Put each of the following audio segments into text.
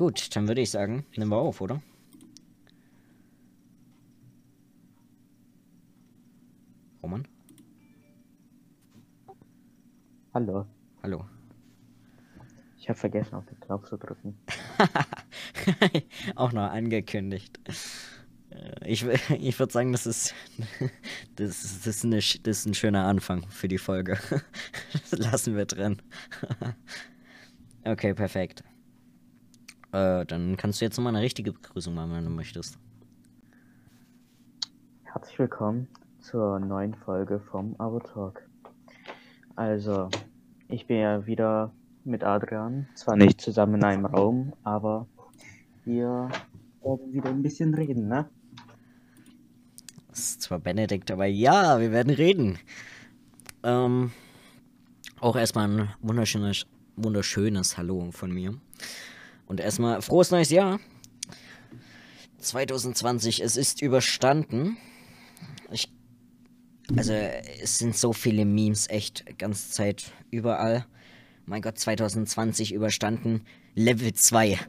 Gut, dann würde ich sagen, nehmen wir auf, oder? Roman? Hallo. Hallo. Ich habe vergessen, auf den Knopf zu drücken. Auch noch angekündigt. Äh, Ich, ich würde sagen, das ist, das, ist- das, ist eine, das ist ein schöner Anfang für die Folge. Das lassen wir drin. Okay, perfekt. Äh, dann kannst du jetzt nochmal eine richtige Begrüßung machen, wenn du möchtest. Herzlich willkommen zur neuen Folge vom Abo Talk. Also, ich bin ja wieder mit Adrian, zwar nicht zusammen in einem Raum, aber wir werden wieder ein bisschen reden, ne? Das ist zwar Benedikt, aber ja, wir werden reden. Ähm, auch erstmal ein wunderschönes, wunderschönes Hallo von mir. Und erstmal frohes neues Jahr. 2020, es ist überstanden. Ich, also, es sind so viele Memes, echt, ganze Zeit überall. Mein Gott, 2020 überstanden. Level 2.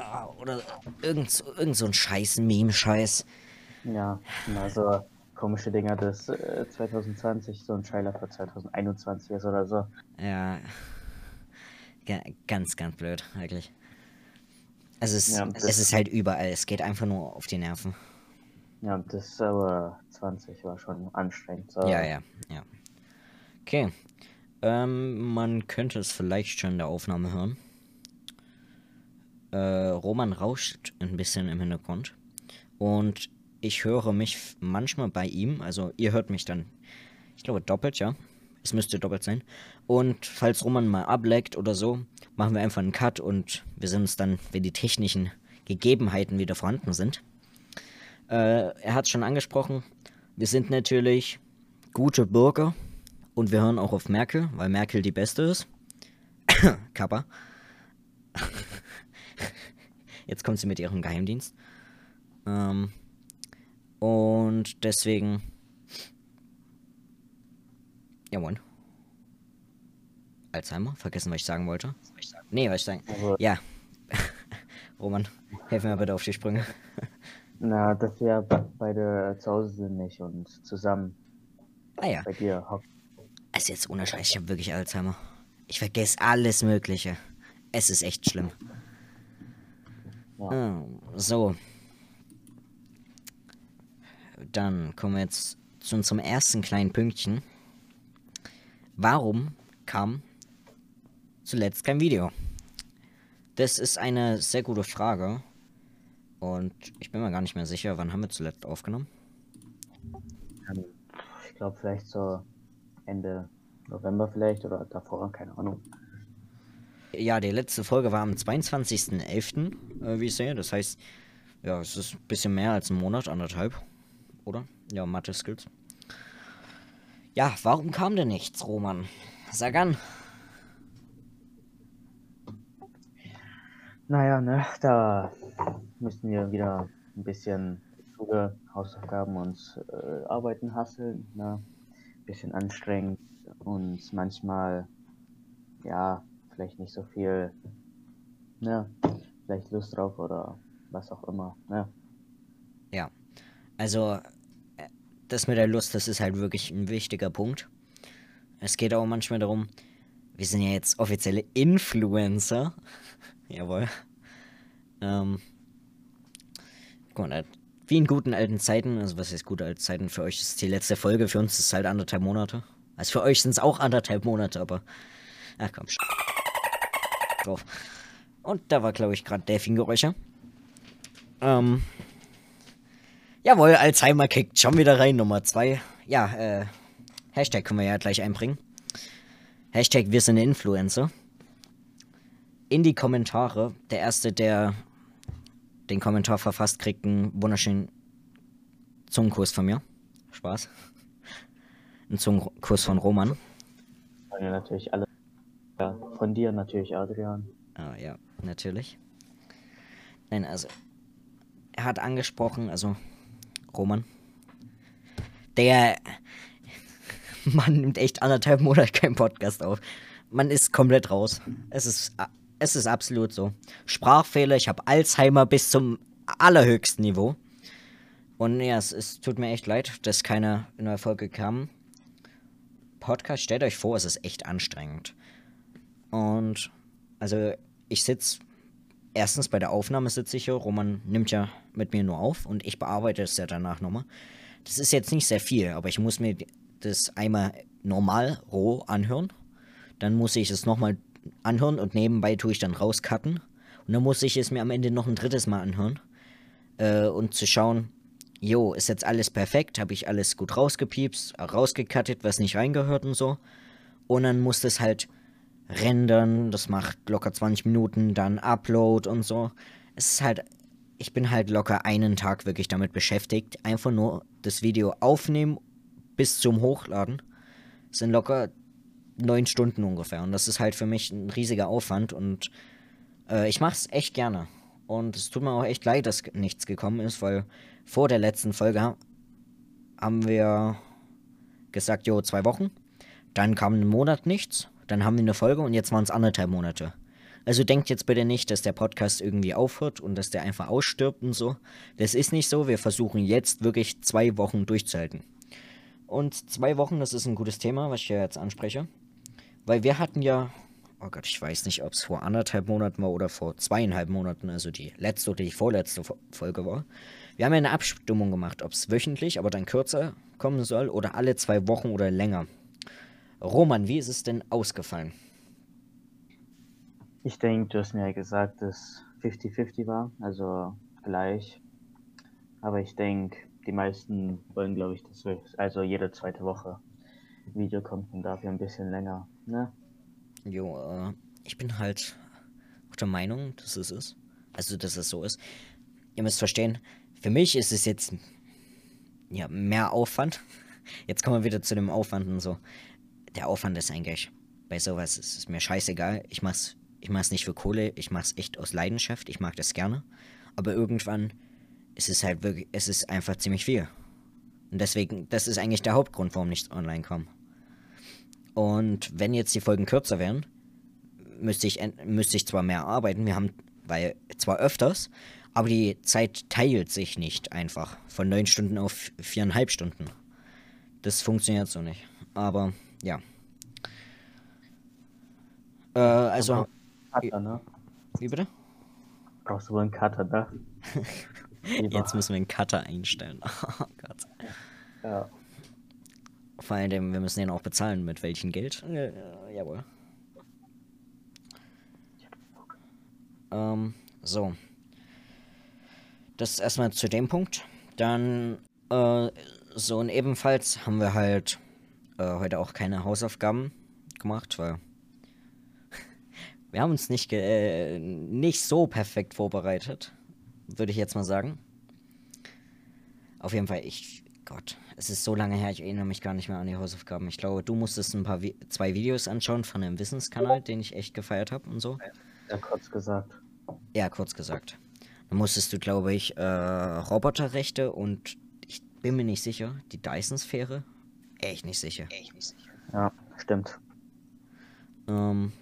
Ah, Oder irgend, so- irgend so ein scheiß Meme-Scheiß. Ja, also komische Dinger äh, 2020, so ein Trailer für 2021 ist oder so. Ja. Ga- Ganz, ganz blöd, wirklich. Also es, Ja, es ist halt überall. Es geht einfach nur auf die Nerven. Ja, das aber 20 war schon anstrengend. So. Ja, ja, ja. Okay. Ähm, man könnte es vielleicht schon in der Aufnahme hören. Äh, Roman rauscht ein bisschen im Hintergrund. Und ich höre mich manchmal bei ihm. Also ihr hört mich dann, ich glaube, doppelt, ja. Es müsste doppelt sein. Und falls Roman mal ableckt oder so, machen wir einfach einen Cut und wir sehen uns dann, wenn die technischen Gegebenheiten wieder vorhanden sind. Äh, er hat es schon angesprochen. Wir sind natürlich gute Bürger und wir hören auch auf Merkel, weil Merkel die Beste ist. Kappa. Jetzt kommt sie mit ihrem Geheimdienst. Ähm, und deswegen. Ja, moin. Alzheimer? Vergessen, was ich sagen wollte. Nee, was ich sagen. Also- Ja. Roman, helf mir bitte auf die Sprünge. Na, dass wir be- beide zu Hause sind nicht und zusammen Ah ja. bei dir. Also jetzt ohne Scheiß, ich habe wirklich Alzheimer. Ich vergesse alles Mögliche. Es ist echt schlimm. Ja. Ah, so. Dann kommen wir jetzt zu unserem ersten kleinen Pünktchen. Warum kam zuletzt kein Video? Das ist eine sehr gute Frage. Und ich bin mir gar nicht mehr sicher, wann haben wir zuletzt aufgenommen? Ähm, Ich glaube vielleicht so Ende November vielleicht oder davor, keine Ahnung. Ja, die letzte Folge war am 22.11., äh, wie ich sehe. Das heißt, ja, es ist ein bisschen mehr als ein Monat, anderthalb. Oder? Ja, Mathe-Skills. Ja, warum kam denn nichts, Roman? Sag an. Naja, ne, da müssen wir wieder ein bisschen Schule, Hausaufgaben und äh, Arbeiten hasseln, ne? Bisschen anstrengend und manchmal, ja, vielleicht nicht so viel, ne, vielleicht Lust drauf oder was auch immer, ne? Ja. Also, das mit der Lust, das ist halt wirklich ein wichtiger Punkt. Es geht auch manchmal darum, wir sind ja jetzt offizielle Influencer. Jawohl. Ähm. Guck mal, wie in guten alten Zeiten, also was heißt gute alte Zeiten? Für euch ist die letzte Folge, für uns ist es halt anderthalb Monate. Also für euch sind es auch anderthalb Monate, aber. Ach komm, sch drauf. Und da war, glaube ich, gerade Delfingeräusche. Ähm. Jawohl, Alzheimer kickt schon wieder rein, Nummer zwei. Ja, äh, Hashtag können wir ja gleich einbringen. Hashtag wir sind Influencer. In die Kommentare. Der Erste, der den Kommentar verfasst, kriegt einen wunderschönen Zungenkuss von mir. Spaß. Ein Zungenkuss von Roman. Ja natürlich alle, ja, von dir natürlich, Adrian. Ah, ja, natürlich. Nein, also, er hat angesprochen, also, Roman. Der Mann nimmt echt anderthalb Monate keinen Podcast auf. Man ist komplett raus. Es ist es ist absolut so. Sprachfehler, ich habe Alzheimer bis zum allerhöchsten Niveau. Und ja, es, es tut mir echt leid, dass keine neue Folge kam. Podcast, stellt euch vor, es ist echt anstrengend. Und also ich sitze erstens bei der Aufnahme sitze ich hier, Roman nimmt ja mit mir nur auf und ich bearbeite es ja danach nochmal. Das ist jetzt nicht sehr viel, aber ich muss mir das einmal normal roh anhören. Dann muss ich es nochmal anhören und nebenbei tue ich dann rauscutten. Und dann muss ich es mir am Ende noch ein drittes Mal anhören. Äh, und zu schauen, jo, ist jetzt alles perfekt? Habe ich alles gut rausgepiepst, rausgecuttet, was nicht reingehört und so. Und dann muss das halt rendern, das macht locker 20 Minuten, dann Upload und so. Es ist halt, ich bin halt locker einen Tag wirklich damit beschäftigt, einfach nur das Video aufnehmen bis zum Hochladen. Das sind locker neun Stunden ungefähr und das ist halt für mich ein riesiger Aufwand und äh, ich mache es echt gerne. Und es tut mir auch echt leid, dass nichts gekommen ist, weil vor der letzten Folge haben wir gesagt, jo, zwei Wochen. Dann kam ein Monat nichts. Dann haben wir eine Folge und jetzt waren es anderthalb Monate. Also denkt jetzt bitte nicht, dass der Podcast irgendwie aufhört und dass der einfach ausstirbt und so. Das ist nicht so. Wir versuchen jetzt wirklich zwei Wochen durchzuhalten. Und zwei Wochen, das ist ein gutes Thema, was ich ja jetzt anspreche. Weil wir hatten ja, oh Gott, ich weiß nicht, ob es vor anderthalb Monaten war oder vor zweieinhalb Monaten, also die letzte oder die vorletzte Folge war. Wir haben ja eine Abstimmung gemacht, ob es wöchentlich, aber dann kürzer kommen soll oder alle zwei Wochen oder länger. Roman, wie ist es denn ausgefallen? Ich denke, du hast mir ja gesagt, dass 50-50 war, also gleich. Aber ich denke, die meisten wollen, glaube ich, dass wir, also jede zweite Woche Video kommt und dafür ein bisschen länger, ne? Jo, äh, ich bin halt auch der Meinung, dass es ist. Also, dass es so ist. Ihr müsst verstehen, für mich ist es jetzt ja mehr Aufwand. Jetzt kommen wir wieder zu dem Aufwand und so der Aufwand ist eigentlich bei sowas ist es mir scheißegal. Ich mach's, ich mach's nicht für Kohle, ich mach's echt aus Leidenschaft, ich mag das gerne. Aber irgendwann ist es halt wirklich, es ist einfach ziemlich viel. Und deswegen, das ist eigentlich der Hauptgrund, warum nichts online kommt. Und wenn jetzt die Folgen kürzer wären, müsste ich, müsste ich zwar mehr arbeiten, wir haben, weil zwar öfters, aber die Zeit teilt sich nicht einfach von neun Stunden auf viereinhalb Stunden. Das funktioniert so nicht. Aber ja. Äh, also. Cutter, ne? Wie bitte? Brauchst du wohl einen Cutter, ne? Jetzt müssen wir einen Cutter einstellen. Oh Gott. Ja. Vor allem, wir müssen den auch bezahlen. Mit welchem Geld? Äh, jawohl. Ähm, so. Das erstmal zu dem Punkt. Dann, äh, so und ebenfalls haben wir halt äh, heute auch keine Hausaufgaben gemacht, weil wir haben uns nicht, äh, nicht so perfekt vorbereitet, würde ich jetzt mal sagen. Auf jeden Fall, ich, Gott, es ist so lange her, ich erinnere mich gar nicht mehr an die Hausaufgaben. Ich glaube, du musstest ein paar, Vi zwei Videos anschauen von einem Wissenskanal, den ich echt gefeiert habe und so. Ja, kurz gesagt. Ja, kurz gesagt. Dann musstest du, glaube ich, äh, Roboterrechte und ich bin mir nicht sicher, die Dyson-Sphäre echt nicht sicher. Echt nicht sicher. Ja, stimmt. Ähm,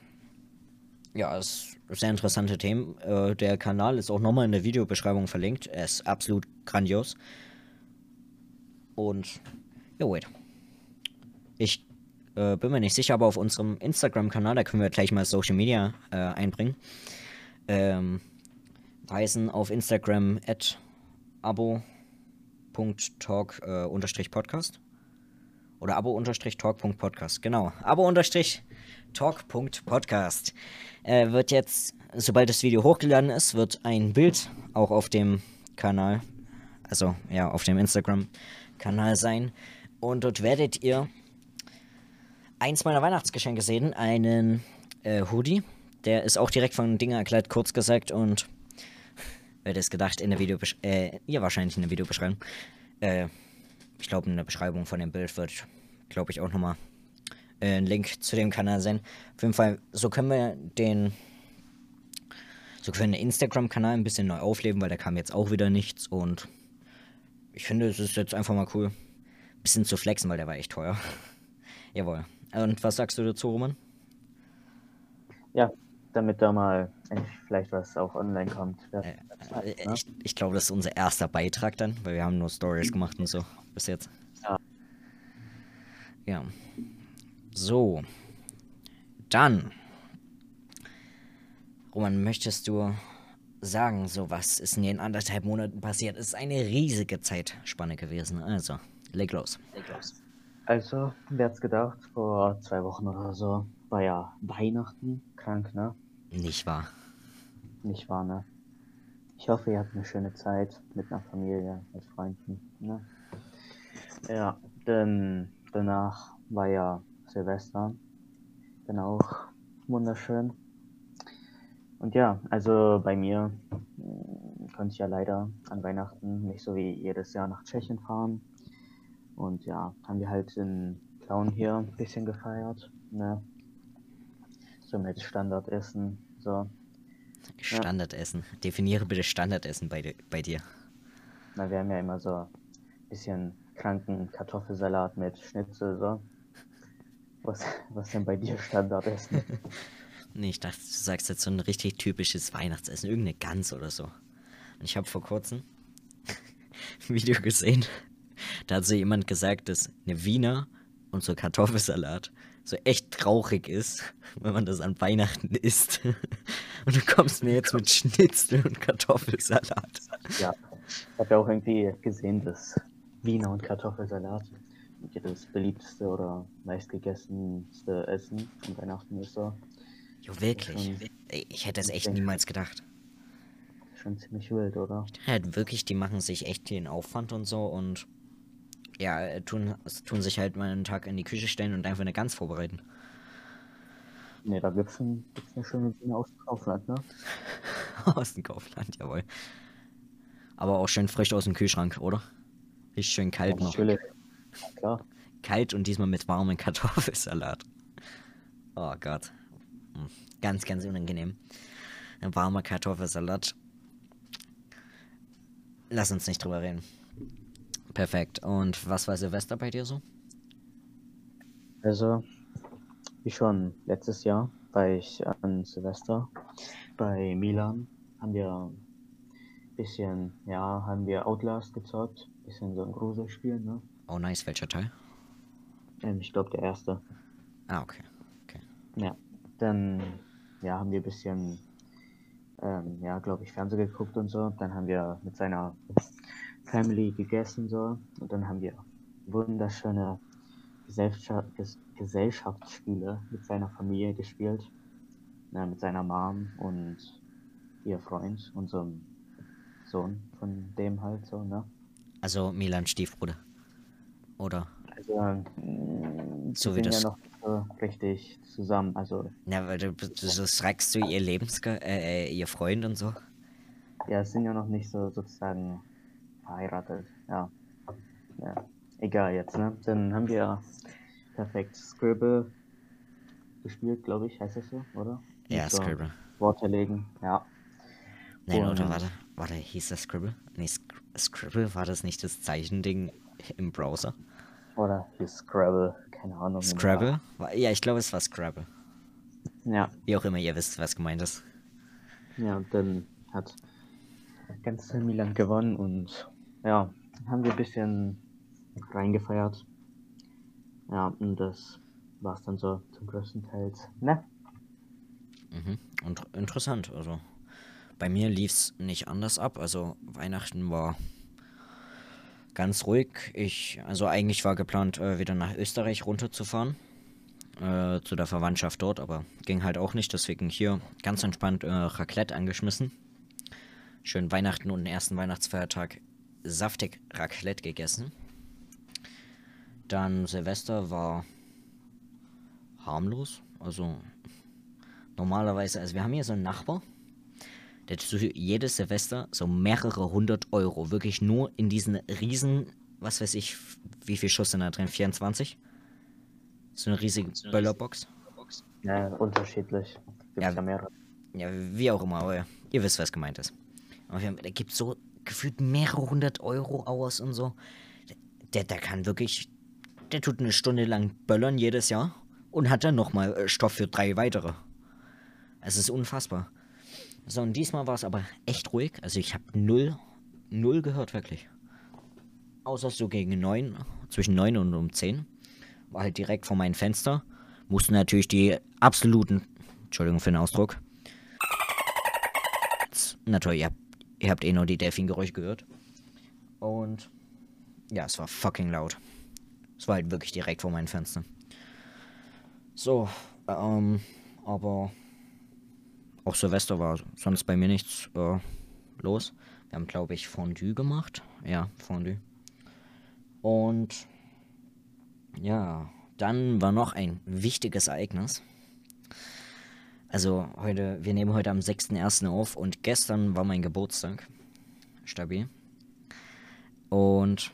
ja, es ist sehr interessante Themen. Äh, der Kanal ist auch nochmal in der Videobeschreibung verlinkt. Er ist absolut grandios. Und, ja, wait. Ich äh, bin mir nicht sicher, aber auf unserem Instagram-Kanal, da können wir gleich mal Social Media äh, einbringen. Ähm, weisen auf Instagram at abo.talk-podcast. Oder abo-talk.podcast. Genau. Abo-talk.podcast. Äh, wird jetzt, sobald das Video hochgeladen ist, wird ein Bild auch auf dem Kanal, also ja, auf dem Instagram-Kanal sein. Und dort werdet ihr eins meiner Weihnachtsgeschenke sehen, einen äh, Hoodie. Der ist auch direkt von Dinger erklärt, kurz gesagt. Und wer es gedacht, in der Video, äh, ihr wahrscheinlich in der Videobeschreibung. Äh, ich glaube, in der Beschreibung von dem Bild wird, glaube ich, auch nochmal äh, ein Link zu dem Kanal sein. Auf jeden Fall, so können wir den, so können wir den Instagram-Kanal ein bisschen neu aufleben, weil da kam jetzt auch wieder nichts und ich finde, es ist jetzt einfach mal cool, ein bisschen zu flexen, weil der war echt teuer. Jawohl. Und was sagst du dazu, Roman? Ja, damit da mal vielleicht was auch online kommt. Äh, äh, ne? Ich, ich glaube, das ist unser erster Beitrag dann, weil wir haben nur Stories gemacht und so bis jetzt. Ja. Ja. So. Dann. Roman, möchtest du sagen, so was ist in den anderthalb Monaten passiert? Es ist eine riesige Zeitspanne gewesen. Also, leg los. Leg los. Also, wer hat's gedacht, vor zwei Wochen oder so war ja Weihnachten krank, ne? Nicht wahr. Nicht wahr, ne? Ich hoffe, ihr habt eine schöne Zeit mit einer Familie, mit Freunden, ne? Ja, denn danach war ja Silvester. Dann auch wunderschön. Und ja, also bei mir äh, konnte ich ja leider an Weihnachten nicht so wie jedes Jahr nach Tschechien fahren. Und ja, haben wir halt in Plauen hier ein bisschen gefeiert. Ne? So mit Standardessen. So. Standardessen. Ja. Definiere bitte Standardessen bei, bei dir. Na, wir haben ja immer so ein bisschen kranken Kartoffelsalat mit Schnitzel. So. Was, was denn bei dir Standardessen? nee, ich dachte, du sagst jetzt so ein richtig typisches Weihnachtsessen. Irgendeine Gans oder so. Und ich habe vor kurzem ein Video gesehen. Da hat so jemand gesagt, dass eine Wiener und so Kartoffelsalat so echt traurig ist, wenn man das an Weihnachten isst. Und du kommst mir jetzt mit Schnitzel und Kartoffelsalat. Ja, ich habe ja auch irgendwie gesehen, dass Wiener und Kartoffelsalat das beliebteste oder meistgegessenste Essen an Weihnachten ist so. Jo, wirklich? Ich hätte es echt niemals gedacht. Schon ziemlich wild, oder? Halt wirklich, die machen sich echt den Aufwand und so und ja, tun, tun sich halt mal einen Tag in die Küche stellen und einfach eine Gans vorbereiten. Ne, da gibt's, ein, gibt's eine schöne Dinge aus dem Kaufland, ne? aus dem Kaufland, jawohl. Aber auch schön frisch aus dem Kühlschrank, oder? Ist schön kalt ja, noch. Natürlich. klar. Kalt und diesmal mit warmem Kartoffelsalat. Oh Gott. Hm, ganz, ganz unangenehm. Ein warmer Kartoffelsalat. Lass uns nicht drüber reden. Perfekt. Und was war Silvester bei dir so? Also, wie schon letztes Jahr war ich an Silvester bei Milan. Haben wir bisschen, ja, haben wir Outlast gezockt. Bisschen so ein Gruselspiel, ne? Oh, nice. Welcher Teil? Ähm, ich glaube, der erste. Ah, okay. okay. Ja, dann, ja, haben wir ein bisschen, ähm, ja, glaube ich, Fernsehen geguckt und so. Dann haben wir mit seiner Family gegessen so und dann haben wir wunderschöne Gesellschaft, Gesellschaftsspiele mit seiner Familie gespielt, ja, mit seiner Mom und ihr Freund, unserem Sohn von dem halt so, ne? Also Milan Stiefbruder, oder? Also mm, so wie das ja noch richtig zusammen, also. Ja, weil du, du, du sagst du ihr Lebens, äh, ihr Freund und so. Ja, es sind ja noch nicht so sozusagen verheiratet. Ja. ja. Egal jetzt, ne? Dann haben wir perfekt Scribble gespielt, glaube ich, heißt das so, oder? Ja, so Scribble. Worte legen, ja. Nein, Und, oder warte, warte, hieß das Scribble? Nee, Scribble war das nicht das Zeichending im Browser? Oder hieß Scrabble, keine Ahnung. Scrabble? Ja, ich glaube, es war Scrabble. Ja. Wie auch immer, ihr wisst, was gemeint ist. Ja, und dann hat ganz Milan gewonnen und ja, haben wir ein bisschen reingefeiert. Ja, und das war es dann so zum größten Teil. Ne? Mhm. Und interessant, also bei mir lief es nicht anders ab. Also Weihnachten war ganz ruhig. Ich, also eigentlich war geplant, äh, wieder nach Österreich runterzufahren. Äh, zu der Verwandtschaft dort, aber ging halt auch nicht. Deswegen hier ganz entspannt äh, Raclette angeschmissen. Schön Weihnachten und den ersten Weihnachtsfeiertag saftig Raclette gegessen. Dann Silvester war harmlos. Also normalerweise, also wir haben hier so einen Nachbar, der hat jedes Silvester so mehrere hundert Euro wirklich nur in diesen riesen, was weiß ich, wie viel Schuss sind da drin? 24? So eine riesige Böllerbox. Ja, unterschiedlich. Gibt's ja, ja, ja, wie auch immer, aber ihr wisst, was gemeint ist. Aber der gibt so gefühlt mehrere hundert Euro aus und so. Der, der kann wirklich, der tut eine Stunde lang böllern jedes Jahr und hat dann nochmal äh, Stoff für drei weitere. Es ist unfassbar. So, und diesmal war es aber echt ruhig. Also ich habe null, null gehört, wirklich. Außer so gegen neun, zwischen neun und um zehn. War halt direkt vor meinem Fenster. Mussten natürlich die absoluten, Entschuldigung für den Ausdruck. Natürlich, ihr habt, ihr habt eh nur die Delfin-Geräusche gehört. Und ja, es war fucking laut. Es war halt wirklich direkt vor meinem Fenster. So, ähm, aber auch Silvester war sonst bei mir nichts äh, los. Wir haben, glaube ich, Fondue gemacht. Ja, Fondue. Und ja, dann war noch ein wichtiges Ereignis. Also heute, wir nehmen heute am 6.1. auf und gestern war mein Geburtstag. Stabil. Und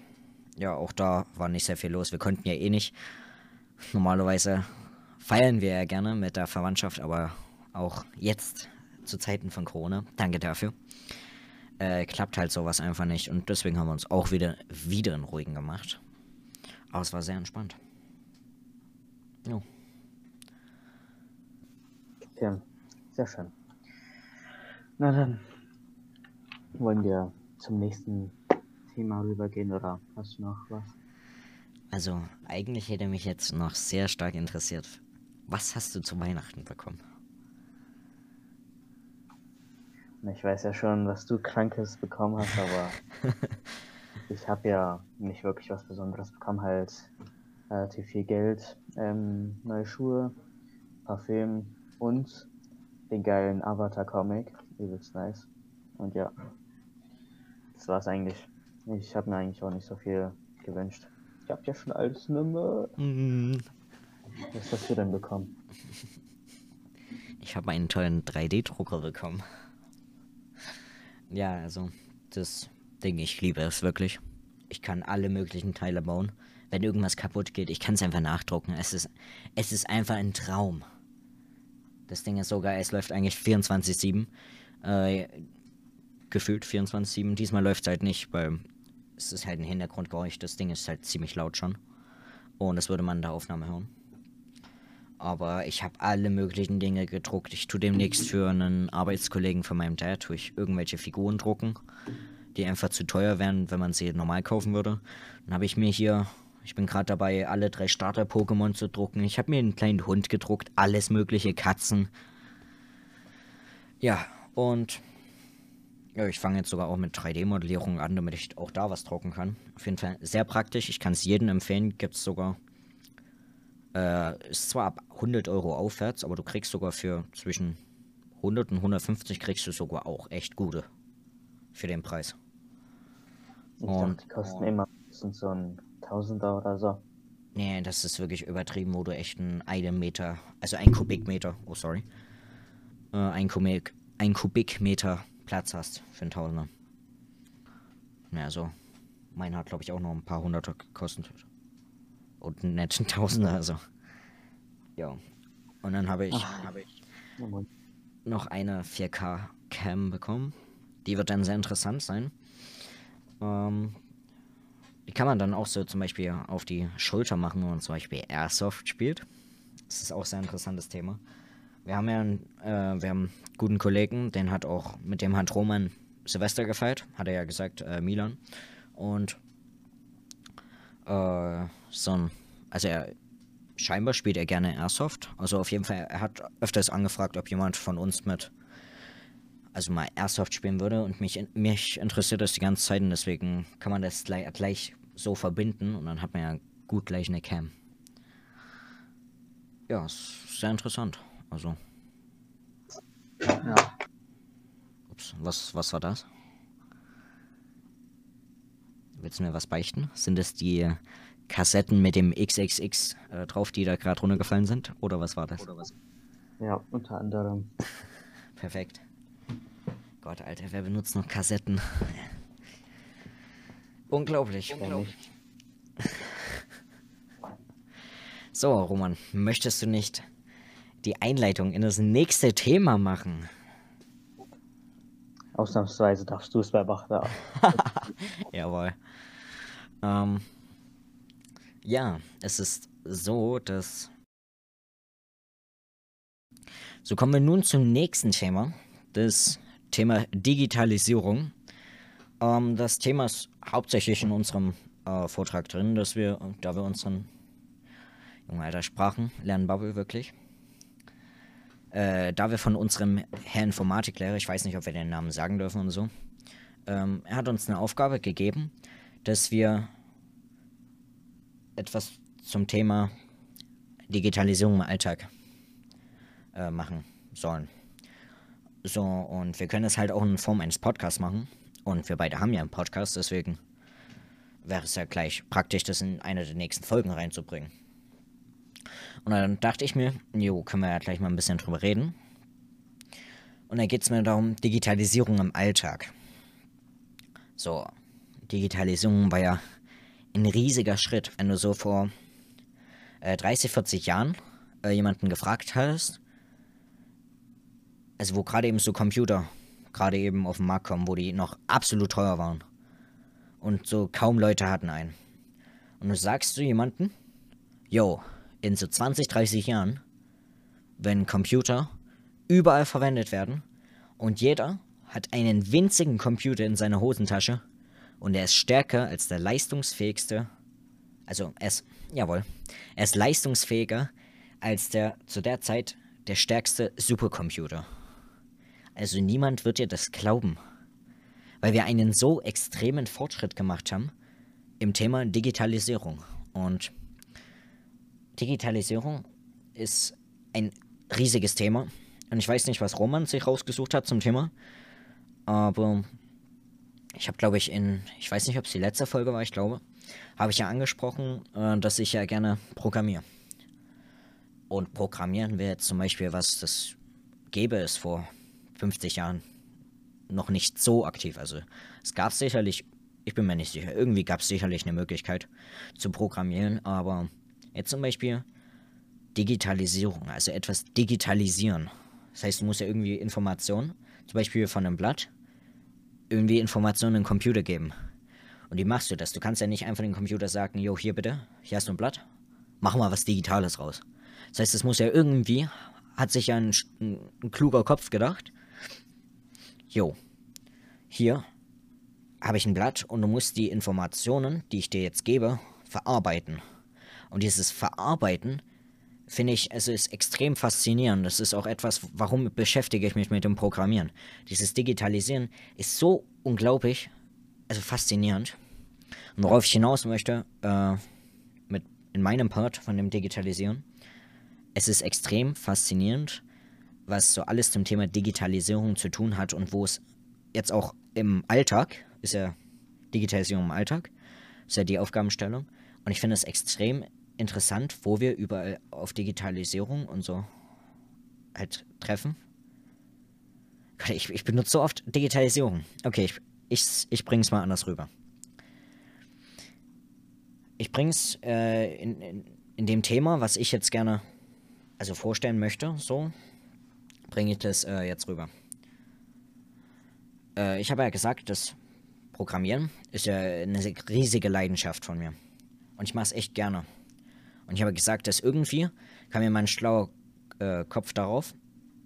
ja, auch da war nicht sehr viel los. Wir konnten ja eh nicht. Normalerweise feiern wir ja gerne mit der Verwandtschaft, aber auch jetzt zu Zeiten von Corona, danke dafür, äh, klappt halt sowas einfach nicht. Und deswegen haben wir uns auch wieder, wieder in ruhigen gemacht. Aber es war sehr entspannt. Jo. Ja, sehr schön. Na dann wollen wir zum nächsten Thema rübergehen oder hast du noch was? Also, eigentlich hätte mich jetzt noch sehr stark interessiert. Was hast du zu Weihnachten bekommen? Ich weiß ja schon, was du Krankes bekommen hast, aber ich habe ja nicht wirklich was Besonderes bekommen. Halt relativ viel Geld, ähm, neue Schuhe, Parfüm und den geilen Avatar-Comic. Übelst nice. Und ja, das war's eigentlich. Ich habe mir eigentlich auch nicht so viel gewünscht. Ich habe ja schon alles Nummer. Mm. Was hast du denn bekommen? Ich habe einen tollen 3D-Drucker bekommen. Ja, also, das Ding, ich liebe es wirklich. Ich kann alle möglichen Teile bauen. Wenn irgendwas kaputt geht, ich kann es einfach nachdrucken. Es ist, es ist einfach ein Traum. Das Ding ist so geil, es läuft eigentlich 24-7. Äh, gefühlt 24-7. Diesmal läuft es halt nicht, weil es ist halt ein Hintergrundgeräusch. Das Ding ist halt ziemlich laut schon. Und das würde man in der Aufnahme hören. Aber ich habe alle möglichen Dinge gedruckt. Ich tue demnächst für einen Arbeitskollegen von meinem Dad tue ich irgendwelche Figuren drucken, die einfach zu teuer wären, wenn man sie normal kaufen würde. Dann habe ich mir hier, ich bin gerade dabei, alle drei Starter-Pokémon zu drucken. Ich habe mir einen kleinen Hund gedruckt, alles mögliche, Katzen. Ja, und ja, ich fange jetzt sogar auch mit 3D-Modellierung an, damit ich auch da was drucken kann. Auf jeden Fall sehr praktisch. Ich kann es jedem empfehlen. Gibt es sogar. Äh, ist zwar ab 100 Euro aufwärts, aber du kriegst sogar für zwischen 100 und 150 kriegst du sogar auch echt gute. Für den Preis. Ich und dachte, die kosten immer sind so ein Tausender oder so. Nee, das ist wirklich übertrieben, wo du echt einen Meter, also ein Kubikmeter, oh sorry, äh, ein, Kubik, ein Kubikmeter Platz hast für einen Tausender. Ja, so. Mein hat, glaube ich, auch noch ein paar Hunderter gekostet. Und einen netten Tausender, also. Ja. Und dann habe ich, hab ich noch eine 4K-Cam bekommen. Die wird dann sehr interessant sein. Ähm, die kann man dann auch so zum Beispiel auf die Schulter machen, wenn man zum Beispiel Airsoft spielt. Das ist auch ein sehr interessantes Thema. Wir haben ja einen, äh, wir haben einen guten Kollegen, den hat auch, mit dem hat Roman Silvester gefeiert, hat er ja gesagt, äh, Milan. Und äh, so ein, also er, scheinbar spielt er gerne Airsoft. Also auf jeden Fall, er hat öfters angefragt, ob jemand von uns mit, also mal Airsoft spielen würde. Und mich, mich interessiert das die ganze Zeit und deswegen kann man das gleich, gleich so verbinden und dann hat man ja gut gleich eine Cam. Ja, ist sehr interessant. Also. Ja. Ups, was, was war das? Willst du mir was beichten? Sind es die Kassetten mit dem XXX äh, drauf, die da gerade runtergefallen sind? Oder was war das? Was? Ja, unter anderem. Perfekt. Gott, Alter, wer benutzt noch Kassetten? Unglaublich. Unglaublich. so, Roman, möchtest du nicht die Einleitung in das nächste Thema machen. Ausnahmsweise darfst du es bei Bachda. Jawohl. Ähm, ja, es ist so, dass So kommen wir nun zum nächsten Thema, das Thema Digitalisierung. Ähm, das Thema ist hauptsächlich in unserem äh, Vortrag drin, dass wir, da wir unseren jungen Alter Sprachen lernen Bubble wirklich. Äh, da wir von unserem Herr Informatiklehrer, ich weiß nicht, ob wir den Namen sagen dürfen und so, ähm, er hat uns eine Aufgabe gegeben, dass wir etwas zum Thema Digitalisierung im Alltag äh, machen sollen. So, und wir können es halt auch in Form eines Podcasts machen. Und wir beide haben ja einen Podcast, deswegen wäre es ja gleich praktisch, das in eine der nächsten Folgen reinzubringen. Und dann dachte ich mir, jo, können wir ja gleich mal ein bisschen drüber reden. Und dann geht es mir darum, Digitalisierung im Alltag. So, Digitalisierung war ja ein riesiger Schritt. Wenn du so vor äh, 30, 40 Jahren äh, jemanden gefragt hast, also wo gerade eben so Computer gerade eben auf den Markt kommen, wo die noch absolut teuer waren. Und so kaum Leute hatten einen. Und du sagst zu jemanden, yo, in so 20, 30 Jahren, wenn Computer überall verwendet werden und jeder hat einen winzigen Computer in seiner Hosentasche und er ist stärker als der leistungsfähigste, also er ist, jawohl, er ist leistungsfähiger als der zu der Zeit der stärkste Supercomputer. Also niemand wird dir das glauben, weil wir einen so extremen Fortschritt gemacht haben im Thema Digitalisierung und Digitalisierung ist ein riesiges Thema. Und ich weiß nicht, was Roman sich rausgesucht hat zum Thema. Aber ich habe, glaube ich, in, ich weiß nicht, ob es die letzte Folge war, ich glaube, habe ich ja angesprochen, äh, dass ich ja gerne programmiere. Und programmieren wäre jetzt zum Beispiel was, das gäbe es vor 50 Jahren noch nicht so aktiv. Also es gab sicherlich, ich bin mir nicht sicher, irgendwie gab es sicherlich eine Möglichkeit zu programmieren, aber Jetzt zum Beispiel Digitalisierung, also etwas digitalisieren. Das heißt, du musst ja irgendwie Informationen, zum Beispiel von einem Blatt, irgendwie Informationen in den Computer geben. Und wie machst du das? Du kannst ja nicht einfach den Computer sagen, jo, hier bitte, hier hast du ein Blatt, mach mal was Digitales raus. Das heißt, es muss ja irgendwie, hat sich ja ein, ein, ein kluger Kopf gedacht, jo, hier habe ich ein Blatt und du musst die Informationen, die ich dir jetzt gebe, verarbeiten. Und dieses Verarbeiten finde ich, es ist extrem faszinierend. Das ist auch etwas, warum beschäftige ich mich mit dem Programmieren. Dieses Digitalisieren ist so unglaublich, also faszinierend. Und worauf ich hinaus möchte, äh, mit in meinem Part von dem Digitalisieren, es ist extrem faszinierend, was so alles zum Thema Digitalisierung zu tun hat und wo es jetzt auch im Alltag, ist ja Digitalisierung im Alltag, ist ja die Aufgabenstellung. Und ich finde es extrem interessant, wo wir überall auf Digitalisierung und so halt treffen. Ich, ich benutze so oft Digitalisierung. Okay, ich, ich, ich bring's mal anders rüber. Ich bring's äh, in, in, in dem Thema, was ich jetzt gerne also vorstellen möchte, so bringe ich das äh, jetzt rüber. Äh, ich habe ja gesagt, das Programmieren ist ja eine riesige Leidenschaft von mir. Und ich mache es echt gerne. Und ich habe gesagt, dass irgendwie kam mir mein schlauer äh, Kopf darauf,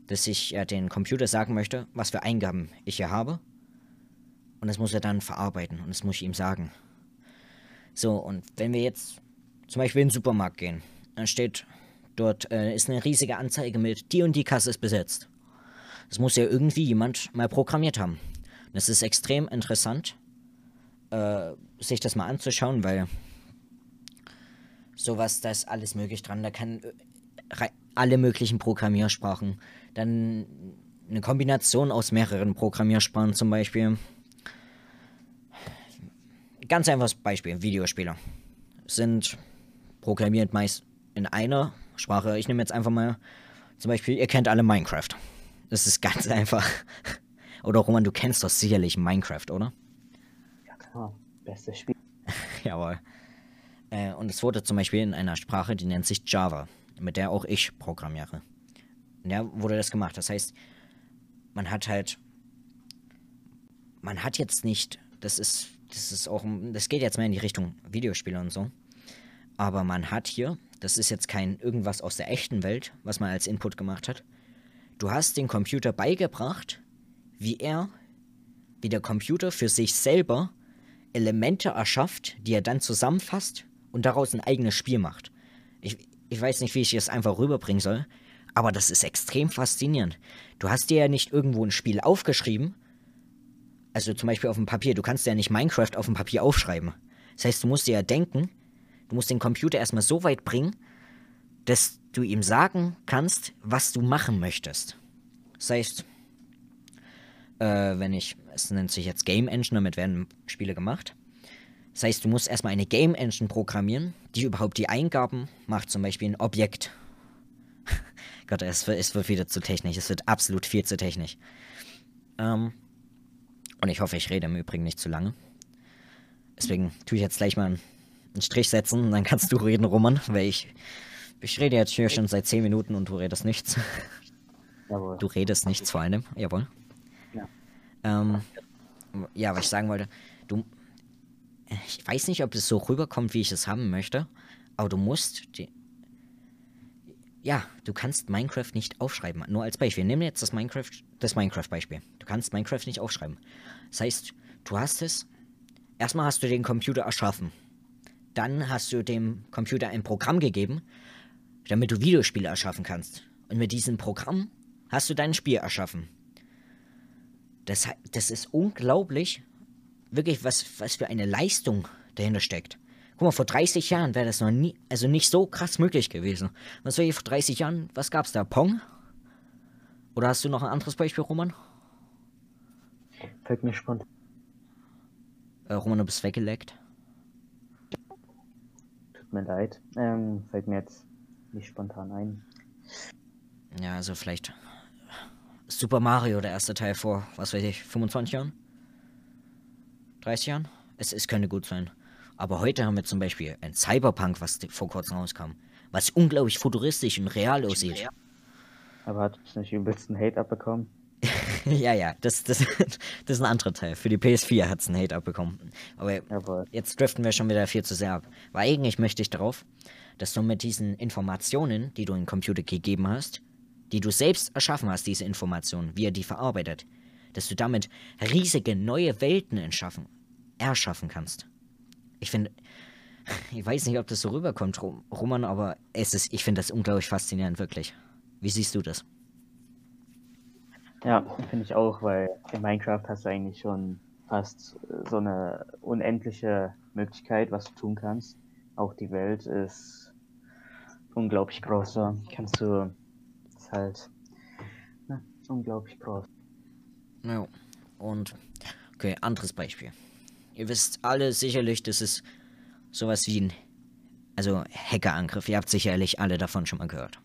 dass ich äh, den Computer sagen möchte, was für Eingaben ich hier habe. Und das muss er dann verarbeiten und das muss ich ihm sagen. So, und wenn wir jetzt zum Beispiel in den Supermarkt gehen, dann steht dort, äh, ist eine riesige Anzeige mit, die und die Kasse ist besetzt. Das muss ja irgendwie jemand mal programmiert haben. Es ist extrem interessant, äh, sich das mal anzuschauen, weil sowas, da ist alles möglich dran. Da kann äh, alle möglichen Programmiersprachen. Dann eine Kombination aus mehreren Programmiersprachen zum Beispiel. Ganz einfaches Beispiel, Videospiele sind programmiert meist in einer Sprache. Ich nehme jetzt einfach mal zum Beispiel, ihr kennt alle Minecraft. Das ist ganz einfach. Oder Roman, du kennst doch sicherlich Minecraft, oder? Ja klar, bestes Spiel. Jawohl. Äh, und es wurde zum Beispiel in einer Sprache, die nennt sich Java, mit der auch ich programmiere. In der wurde das gemacht. Das heißt, man hat halt, man hat jetzt nicht, das ist, das ist auch, das geht jetzt mehr in die Richtung Videospiele und so. Aber man hat hier, das ist jetzt kein irgendwas aus der echten Welt, was man als Input gemacht hat. du hast dem Computer beigebracht, wie er, wie der Computer für sich selber Elemente erschafft, die er dann zusammenfasst und daraus ein eigenes Spiel macht. Ich, ich weiß nicht, wie ich es einfach rüberbringen soll, aber das ist extrem faszinierend. Du hast dir ja nicht irgendwo ein Spiel aufgeschrieben, also zum Beispiel auf dem Papier, du kannst ja nicht Minecraft auf dem Papier aufschreiben. Das heißt, du musst dir ja denken, du musst den Computer erstmal so weit bringen, dass du ihm sagen kannst, was du machen möchtest. Das heißt, äh, wenn ich, es nennt sich jetzt Game Engine, damit werden Spiele gemacht. Das heißt, du musst erstmal eine Game Engine programmieren, die überhaupt die Eingaben macht, zum Beispiel ein Objekt. Gott, es wird, es wird wieder zu technisch, es wird absolut viel zu technisch. Ähm, und ich hoffe, ich rede im Übrigen nicht zu lange. Deswegen tue ich jetzt gleich mal einen Strich setzen und dann kannst du reden, Roman, weil ich, ich rede jetzt hier schon seit 10 Minuten und du redest nichts. Jawohl. Du redest nichts vor allem, jawohl. Ähm, ja, was ich sagen wollte, du, ich weiß nicht, ob es so rüberkommt, wie ich es haben möchte, aber du musst, die, ja, du kannst Minecraft nicht aufschreiben. Nur als Beispiel. Nimm jetzt das Minecraft, das Minecraft-Beispiel. Du kannst Minecraft nicht aufschreiben. Das heißt, du hast es, erstmal hast du den Computer erschaffen. Dann hast du dem Computer ein Programm gegeben, damit du Videospiele erschaffen kannst. Und mit diesem Programm hast du dein Spiel erschaffen. Das, das ist unglaublich, wirklich, was, was für eine Leistung dahinter steckt. Guck mal, vor 30 Jahren wäre das noch nie, also nicht so krass möglich gewesen. Was wäre vor 30 Jahren, was gab's da? Pong? Oder hast du noch ein anderes Beispiel, Roman? Fällt mir spontan. Äh, Roman, du bist weggeleckt. Tut mir leid. Ähm, fällt mir jetzt nicht spontan ein. Ja, also vielleicht Super Mario, der erste Teil vor, was weiß ich, 25 Jahren? 30 Jahren? Es, es könnte gut sein. Aber heute haben wir zum Beispiel ein Cyberpunk, was vor kurzem rauskam. Was unglaublich futuristisch und real aussieht. Aber hat es nicht übelsten Hate abbekommen? ja, ja, das, das, das ist ein anderer Teil. Für die PS4 hat es einen Hate abbekommen. Aber Jawohl. jetzt driften wir schon wieder viel zu sehr ab. Weil eigentlich möchte ich darauf, dass du mit diesen Informationen, die du in den Computer gegeben hast, die du selbst erschaffen hast, diese Informationen, wie er die verarbeitet, dass du damit riesige neue Welten erschaffen, erschaffen kannst. Ich finde, ich weiß nicht, ob das so rüberkommt, Roman, aber es ist, ich finde das unglaublich faszinierend, wirklich. Wie siehst du das? Ja, finde ich auch, weil in Minecraft hast du eigentlich schon fast so eine unendliche Möglichkeit, was du tun kannst. Auch die Welt ist unglaublich groß. So kannst du ist halt ne, unglaublich groß. Ja, und okay, anderes Beispiel. Ihr wisst alle sicherlich, das ist sowas wie ein also Hackerangriff. Ihr habt sicherlich alle davon schon mal gehört.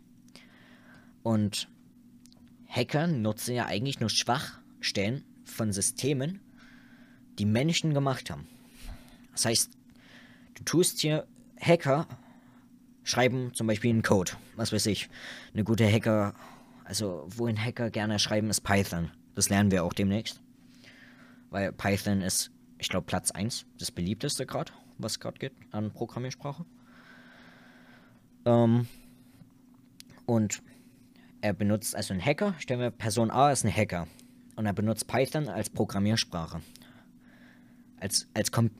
Und Hacker nutzen ja eigentlich nur Schwachstellen von Systemen, die Menschen gemacht haben. Das heißt, du tust hier Hacker schreiben zum Beispiel einen Code. Was weiß ich. Eine gute Hacker, also wo ein Hacker gerne schreiben, ist Python. Das lernen wir auch demnächst. Weil Python ist, ich glaube, Platz 1, das beliebteste gerade, was gerade geht an Programmiersprache. Ähm, und er benutzt also einen Hacker. Stellen wir, Person A ist ein Hacker. Und er benutzt Python als Programmiersprache. Als, als Kom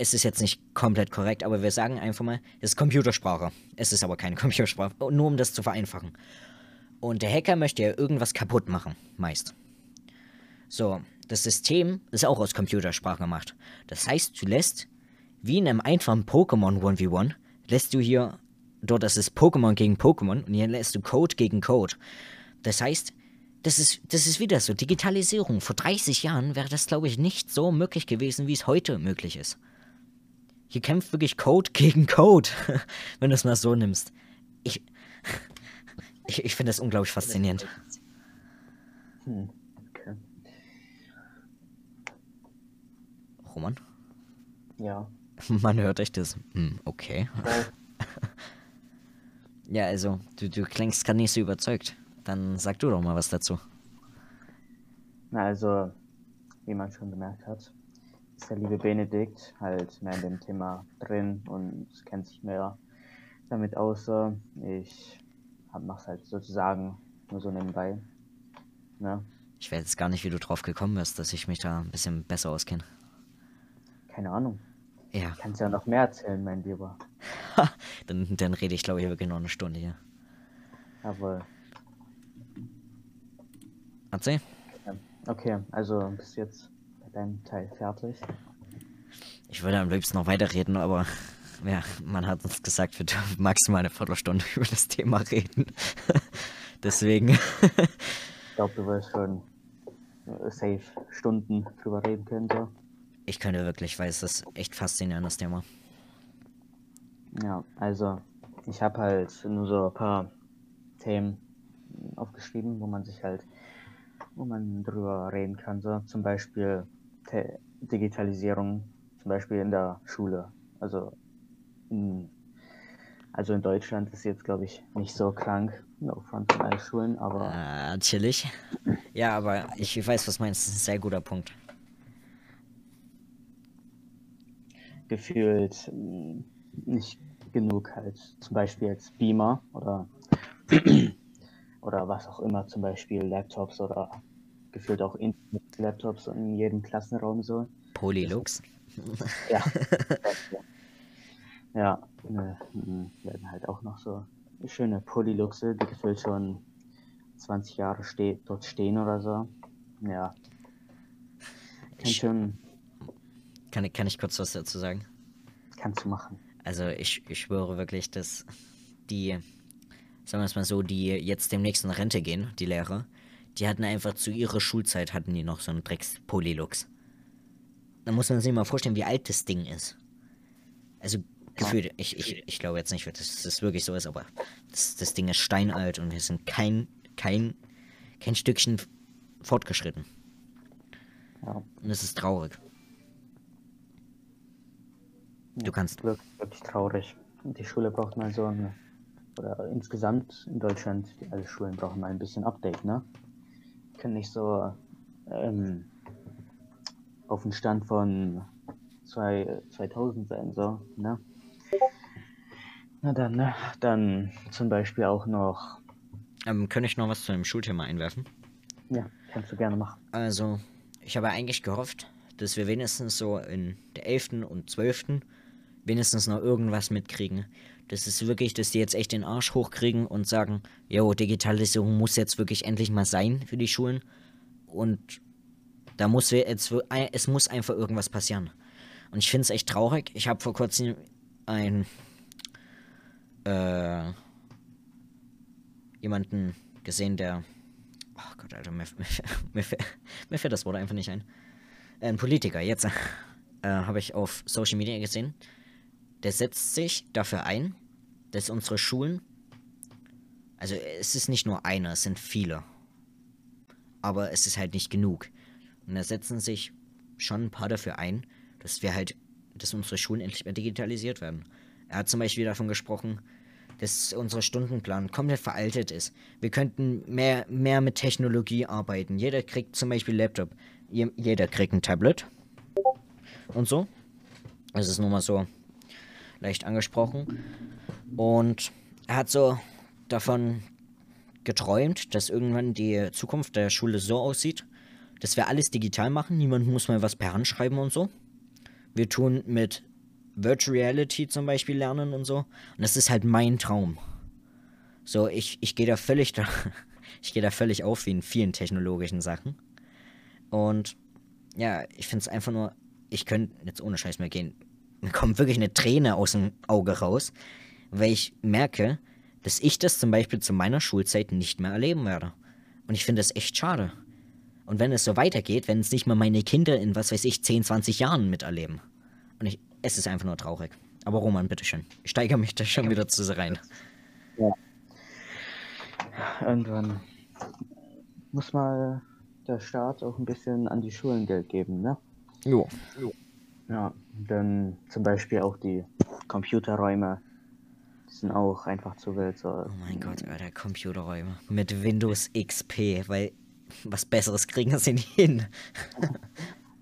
es ist jetzt nicht komplett korrekt, aber wir sagen einfach mal, es ist Computersprache. Es ist aber keine Computersprache, nur um das zu vereinfachen. Und der Hacker möchte ja irgendwas kaputt machen, meist. So, das System ist auch aus Computersprache gemacht. Das heißt, du lässt, wie in einem einfachen Pokémon 1v1, lässt du hier, dort ist Pokémon gegen Pokémon, und hier lässt du Code gegen Code. Das heißt, das ist, das ist wieder so, Digitalisierung. Vor 30 Jahren wäre das, glaube ich, nicht so möglich gewesen, wie es heute möglich ist. Hier kämpft wirklich Code gegen Code, wenn du es mal so nimmst. Ich, ich, ich finde das unglaublich faszinierend. Hm, Roman? Ja. Man hört euch das. Hm, okay. ja, also, du, du klingst gerade nicht so überzeugt. Dann sag du doch mal was dazu. Na, also, wie man schon gemerkt hat, ist der liebe Benedikt halt mehr in dem Thema drin und kennt sich mehr damit aus. Ich mach's halt sozusagen nur so nebenbei. Ne? Ich weiß jetzt gar nicht, wie du drauf gekommen bist, dass ich mich da ein bisschen besser auskenne. Keine Ahnung. Ja. Kannst ja noch mehr erzählen, mein Lieber. dann, dann rede ich, glaube ich, wirklich noch eine Stunde hier. Jawohl. Erzähl. Okay, also bist jetzt bei deinem Teil fertig. Ich würde am liebsten noch weiterreden, aber ja, man hat uns gesagt, wir dürfen maximal eine Viertelstunde über das Thema reden. Deswegen. ich glaube, du wirst schon safe Stunden drüber reden können. So. Ich könnte wirklich, weil es ist echt faszinierend, das Thema. Ja, also ich habe halt nur so ein paar Themen aufgeschrieben, wo man sich halt, wo man drüber reden kann. So zum Beispiel Te Digitalisierung, zum Beispiel in der Schule. Also in, also in Deutschland ist jetzt, glaube ich, nicht so krank, no front von allen Schulen, aber. Äh, natürlich. Ja, aber ich weiß, was meinst. Das ist ein sehr guter Punkt. Gefühlt hm, nicht genug halt. Zum Beispiel als Beamer oder oder was auch immer, zum Beispiel Laptops oder gefühlt auch Internet-Laptops in jedem Klassenraum so. Polylux. Ja. ja, ne, werden halt auch noch so schöne Polyluxe, die gefühlt schon 20 Jahre ste dort stehen oder so. Ja. Kann schon. Kann ich, kann ich kurz was dazu sagen? Kannst du machen. Also ich, ich schwöre wirklich, dass die, sagen wir es mal so, die jetzt demnächst in Rente gehen, die Lehrer, die hatten einfach zu ihrer Schulzeit hatten die noch so einen Drecks Polylux. Da muss man sich mal vorstellen, wie alt das Ding ist. Also gefühlt, ich, ich, ich glaube jetzt nicht, dass das wirklich so ist, aber das, das Ding ist steinalt und wir sind kein, kein, kein Stückchen fortgeschritten. Ja. Und es ist traurig. Du kannst. Wirklich, wirklich traurig. Die Schule braucht mal so eine, oder insgesamt in Deutschland, alle Schulen brauchen mal ein bisschen Update, ne? Können nicht so ähm, auf dem Stand von zwei, 2000 sein, so, ne? Na dann, ne? Dann zum Beispiel auch noch. Ähm, kann ich noch was zu dem Schulthema einwerfen? Ja, kannst du gerne machen. Also, ich habe eigentlich gehofft, dass wir wenigstens so in der 11. und 12. wenigstens noch irgendwas mitkriegen. Das ist wirklich, dass die jetzt echt den Arsch hochkriegen und sagen, jo, Digitalisierung muss jetzt wirklich endlich mal sein für die Schulen. Und da muss jetzt, es muss einfach irgendwas passieren. Und ich finde es echt traurig. Ich habe vor kurzem ein äh, jemanden gesehen, der. Oh Gott, Alter, mir, mir, mir, mir fällt das Wort einfach nicht ein. Ein Politiker, jetzt äh, habe ich auf Social Media gesehen. Der setzt sich dafür ein, dass unsere Schulen. Also, es ist nicht nur einer, es sind viele. Aber es ist halt nicht genug. Und da setzen sich schon ein paar dafür ein, dass wir halt, dass unsere Schulen endlich mehr digitalisiert werden. Er hat zum Beispiel davon gesprochen, dass unser Stundenplan komplett veraltet ist. Wir könnten mehr, mehr mit Technologie arbeiten. Jeder kriegt zum Beispiel Laptop. jeder kriegt ein Tablet. Und so. Das ist nur mal so leicht angesprochen. Und er hat so davon geträumt, dass irgendwann die Zukunft der Schule so aussieht, dass wir alles digital machen. Niemand muss mal was per Hand schreiben und so. Wir tun mit Virtual Reality zum Beispiel lernen und so. Und das ist halt mein Traum. So, ich, ich gehe da völlig da, ich gehe da völlig auf wie in vielen technologischen Sachen. Und ja, ich finde es einfach nur, ich könnte jetzt ohne Scheiß mehr gehen. Mir kommt wirklich eine Träne aus dem Auge raus, weil ich merke, dass ich das zum Beispiel zu meiner Schulzeit nicht mehr erleben werde. Und ich finde das echt schade. Und wenn es so weitergeht, wenn es nicht mal meine Kinder in, was weiß ich, 10, 20 Jahren miterleben. Und ich, es ist einfach nur traurig. Aber Roman, bitteschön. Ich steigere mich da schon wieder zu rein. Ja. Irgendwann muss mal der Staat auch ein bisschen an die Schulen Geld geben, ne? Jo. Ja, dann zum Beispiel auch die Computerräume sind auch einfach zu wild. So. Oh mein Gott, Alter, Computerräume. Mit Windows XP, weil was Besseres kriegen sie nicht hin.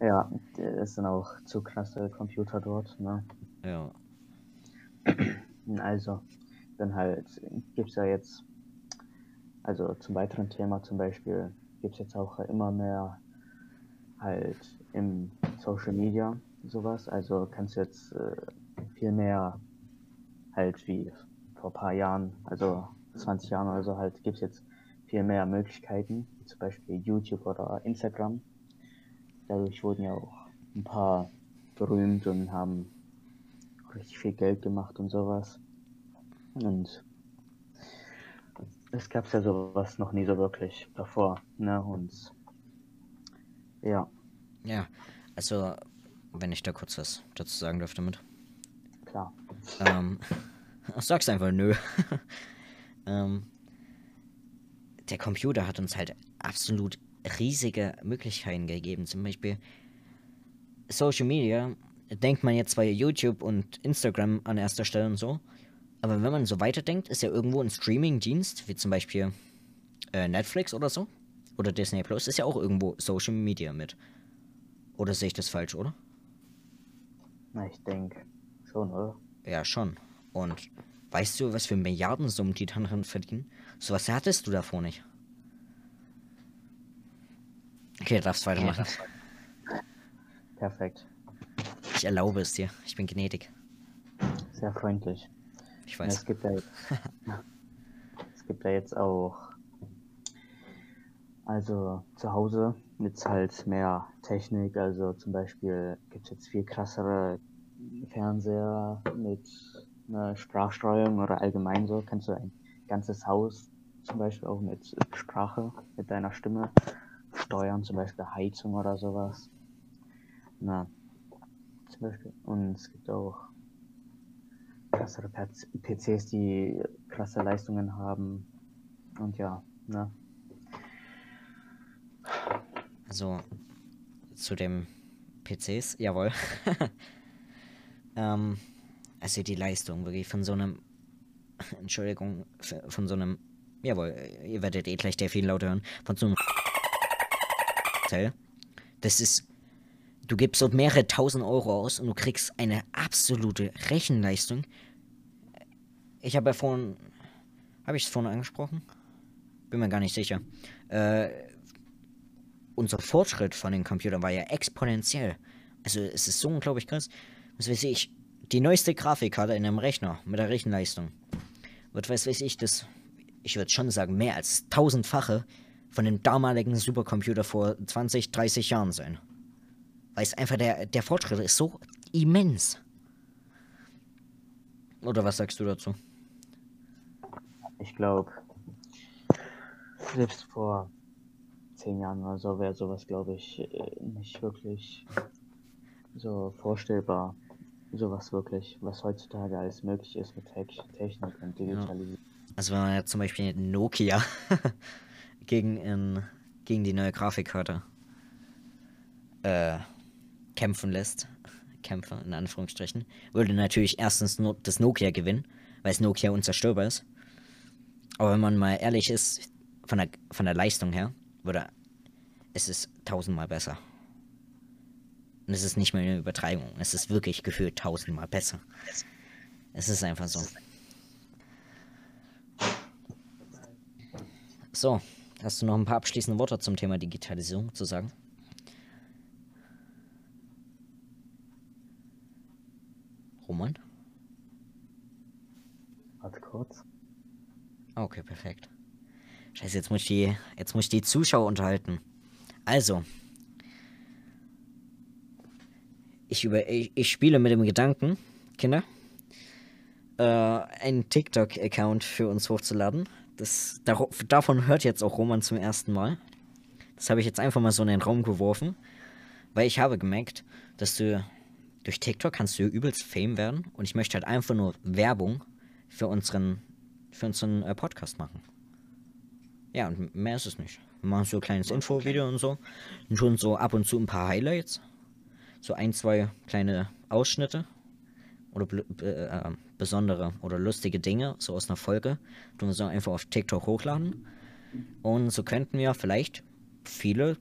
Ja, es sind auch zu krasse Computer dort, ne? Ja. Also, dann halt gibt es ja jetzt also zum weiteren Thema zum Beispiel gibt es jetzt auch immer mehr halt im Social Media sowas. Also kannst du jetzt äh, viel mehr halt wie vor ein paar Jahren, also 20 Jahren oder so halt, gibt es jetzt viel mehr Möglichkeiten, wie zum Beispiel YouTube oder Instagram. Dadurch wurden ja auch ein paar berühmt und haben richtig viel Geld gemacht und sowas. Und es gab ja sowas noch nie so wirklich davor, ne? Und ja. Ja, also wenn ich da kurz was dazu sagen dürfte mit. Klar. Ähm, sag's einfach nö. ähm, der Computer hat uns halt absolut riesige Möglichkeiten gegeben. Zum Beispiel Social Media. Denkt man jetzt zwar YouTube und Instagram an erster Stelle und so. Aber wenn man so weiterdenkt, ist ja irgendwo ein Streaming-Dienst, wie zum Beispiel äh, Netflix oder so. Oder Disney Plus, ist ja auch irgendwo Social Media mit. Oder sehe ich das falsch, oder? Na, ich denke schon, oder? Ja, schon. Und weißt du, was für Milliardensummen die dann verdienen? So was hattest du davor nicht. Okay, du darfst weitermachen. Perfekt. Ich erlaube es dir. Ich bin gnädig. Sehr freundlich. Ich Ja, weiß. es gibt ja jetzt, es gibt ja jetzt auch, also zu Hause jetzt halt mehr Technik, also zum Beispiel gibt es jetzt viel krassere Fernseher mit einer Sprachsteuerung oder allgemein so, kannst du ein ganzes Haus zum Beispiel auch mit Sprache, mit deiner Stimme steuern, zum Beispiel Heizung oder sowas. Na, zum Beispiel. Und es gibt auch krassere PC PCs, die krasse Leistungen haben. Und ja, ne? Also zu dem PCs, jawohl. ähm, also die Leistung wirklich von so einem, Entschuldigung, von so einem, jawohl, ihr werdet eh gleich der viel lauter hören, von so einem Teil. Das ist, du gibst so mehrere tausend Euro aus und du kriegst eine absolute Rechenleistung. Ich habe ja vorhin, habe ich es vorhin angesprochen? Bin mir gar nicht sicher. Äh, unser Fortschritt von den Computern war ja exponentiell. Also es ist so unglaublich krass. Was weiß ich, die neueste Grafikkarte in einem Rechner mit der Rechenleistung wird, was weiß ich, das, ich würde schon sagen, mehr als tausendfache von dem damaligen Supercomputer vor 20, 30 Jahren sein. Weil es einfach der, der Fortschritt ist so immens. Oder was sagst du dazu? Ich glaube, selbst vor zehn Jahren oder so wäre sowas, glaube ich, äh, nicht wirklich so vorstellbar. Sowas wirklich, was heutzutage alles möglich ist mit Tech Technik und Digitalisierung. Also wenn man jetzt zum Beispiel Nokia gegen, ähm, gegen die neue Grafikkarte äh, kämpfen lässt, kämpfen in Anführungsstrichen, würde natürlich erstens no das Nokia gewinnen, weil es Nokia unzerstörbar ist. Aber wenn man mal ehrlich ist, von der, von der Leistung her, würde es ist tausendmal besser. Und es ist nicht mehr eine Übertreibung. Es ist wirklich gefühlt tausendmal besser. Es ist einfach so. So, hast du noch ein paar abschließende Worte zum Thema Digitalisierung zu sagen? Roman? Warte kurz. Okay, perfekt. Scheiße, jetzt muss ich die, jetzt muss ich die Zuschauer unterhalten. Also. Ich, über, ich, ich spiele mit dem Gedanken, Kinder, äh, einen TikTok-Account für uns hochzuladen. Das, daro- davon hört jetzt auch Roman zum ersten Mal. Das habe ich jetzt einfach mal so in den Raum geworfen. Weil ich habe gemerkt, dass du durch TikTok kannst du übelst Fame werden. Und ich möchte halt einfach nur Werbung für unseren, für unseren äh, Podcast machen. Ja, und mehr ist es nicht. Wir machen so ein kleines Infovideo und so. Und schon so ab und zu ein paar Highlights. So ein, zwei kleine Ausschnitte. Oder äh, äh, besondere oder lustige Dinge, so aus einer Folge. Tun wir so einfach auf TikTok hochladen. Und so könnten wir vielleicht viele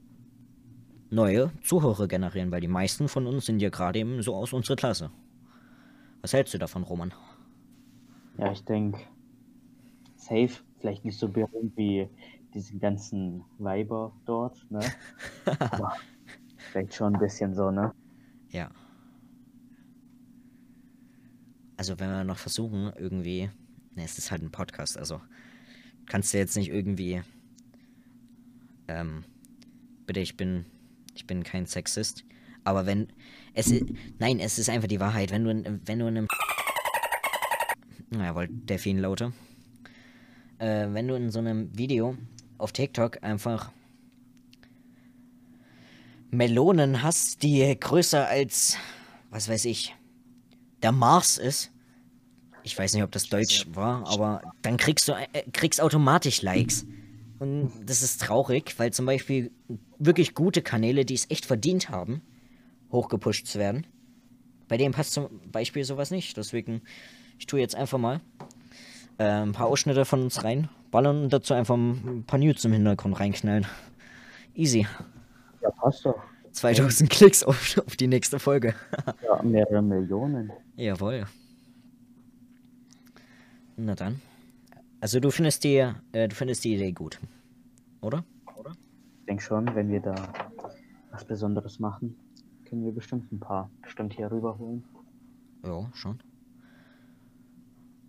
neue Zuhörer generieren, weil die meisten von uns sind ja gerade eben so aus unserer Klasse. Was hältst du davon, Roman? Ja, ich denke, safe vielleicht nicht so berühmt wie diese ganzen Weiber dort, ne? Aber vielleicht schon ein bisschen so, ne? Ja. Also wenn wir noch versuchen, irgendwie. Ne, es ist halt ein Podcast, also kannst du jetzt nicht irgendwie. Ähm, bitte, ich bin. Ich bin kein Sexist. Aber wenn. Es ist, nein, es ist einfach die Wahrheit. Wenn du, in- wenn du in einem. Jawohl, Delfin lauter. Äh, wenn du in so einem Video auf TikTok einfach Melonen hast, die größer als, was weiß ich, der Mars ist. Ich weiß nicht, ob das Deutsch war, aber dann kriegst du äh, kriegst automatisch Likes. Und das ist traurig, weil zum Beispiel wirklich gute Kanäle, die es echt verdient haben, hochgepusht zu werden. Bei denen passt zum Beispiel sowas nicht. Deswegen, ich tue jetzt einfach mal äh, ein paar Ausschnitte von uns rein, ballern und dazu einfach ein paar News im Hintergrund reinknallen. Easy. Ja, passt doch. 2000 Klicks auf, auf die nächste Folge. Ja, mehrere Millionen. Jawohl. Na dann. Also du findest die, äh, du findest die Idee gut, oder? Ich denke schon, wenn wir da was Besonderes machen, können wir bestimmt ein paar bestimmt hier rüberholen. Ja, schon.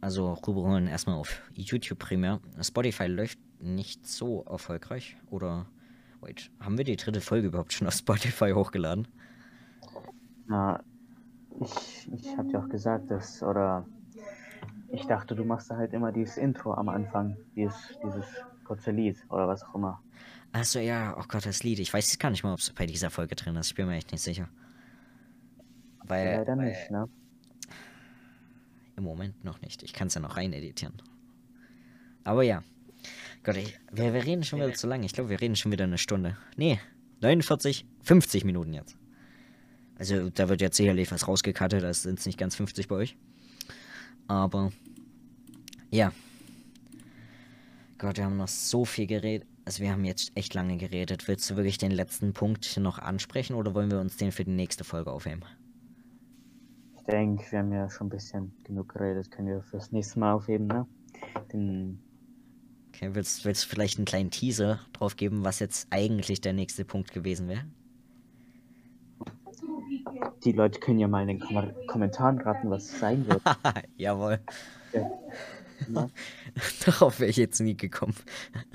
Also rüberholen erstmal auf YouTube primär. Spotify läuft nicht so erfolgreich. Oder, wait, haben wir die dritte Folge überhaupt schon auf Spotify hochgeladen? Na, ich, ich hab dir auch gesagt, dass, oder ich dachte, du machst da halt immer dieses Intro am Anfang, dieses, dieses kurze Lied oder was auch immer. Achso, ja, oh Gott, das Lied. Ich weiß gar nicht mal, ob es bei dieser Folge drin ist. Ich bin mir echt nicht sicher. Weil Leider nicht, ne? im Moment noch nicht. Ich kann es ja noch rein editieren. Aber ja. Gott, ich, wir, wir reden schon wieder zu lange. Ich glaube, wir reden schon wieder eine Stunde. Nee, 49, 50 Minuten jetzt. Also, da wird jetzt sicherlich was rausgekattet. Das sind nicht ganz 50 bei euch. Aber, ja. Gott, wir haben noch so viel geredet. Also, wir haben jetzt echt lange geredet. Willst du wirklich den letzten Punkt noch ansprechen oder wollen wir uns den für die nächste Folge aufheben? Ich denke, wir haben ja schon ein bisschen genug geredet, können wir fürs nächste Mal aufheben, ne? Den, Okay, willst, willst du vielleicht einen kleinen Teaser drauf geben, was jetzt eigentlich der nächste Punkt gewesen wäre? die Leute können ja mal in den Kom Kommentaren raten, was es sein wird. Jawohl. Ja. Darauf wäre ich jetzt nie gekommen.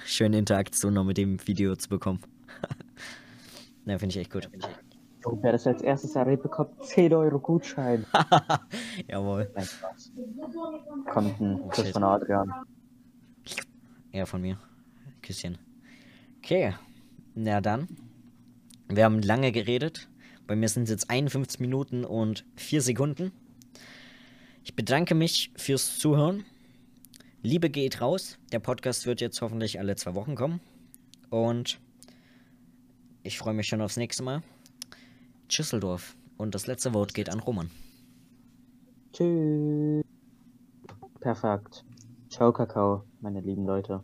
Schöne Interaktion noch mit dem Video zu bekommen. Na, finde ich echt gut. So, wer das als erstes errät, bekommt 10 Euro Gutschein. Jawohl. Nein, Spaß. Kommt ein Oh, Kuss von Adrian. Ja, von mir. Küsschen. Okay. Na dann. Wir haben lange geredet. Bei mir sind es jetzt 51 Minuten und 4 Sekunden. Ich bedanke mich fürs Zuhören. Liebe geht raus. Der Podcast wird jetzt hoffentlich alle zwei Wochen kommen. Und ich freue mich schon aufs nächste Mal. Schüsseldorf. Und das letzte Wort geht an Roman. Tschüss. Perfekt. Ciao, Kakao, meine lieben Leute.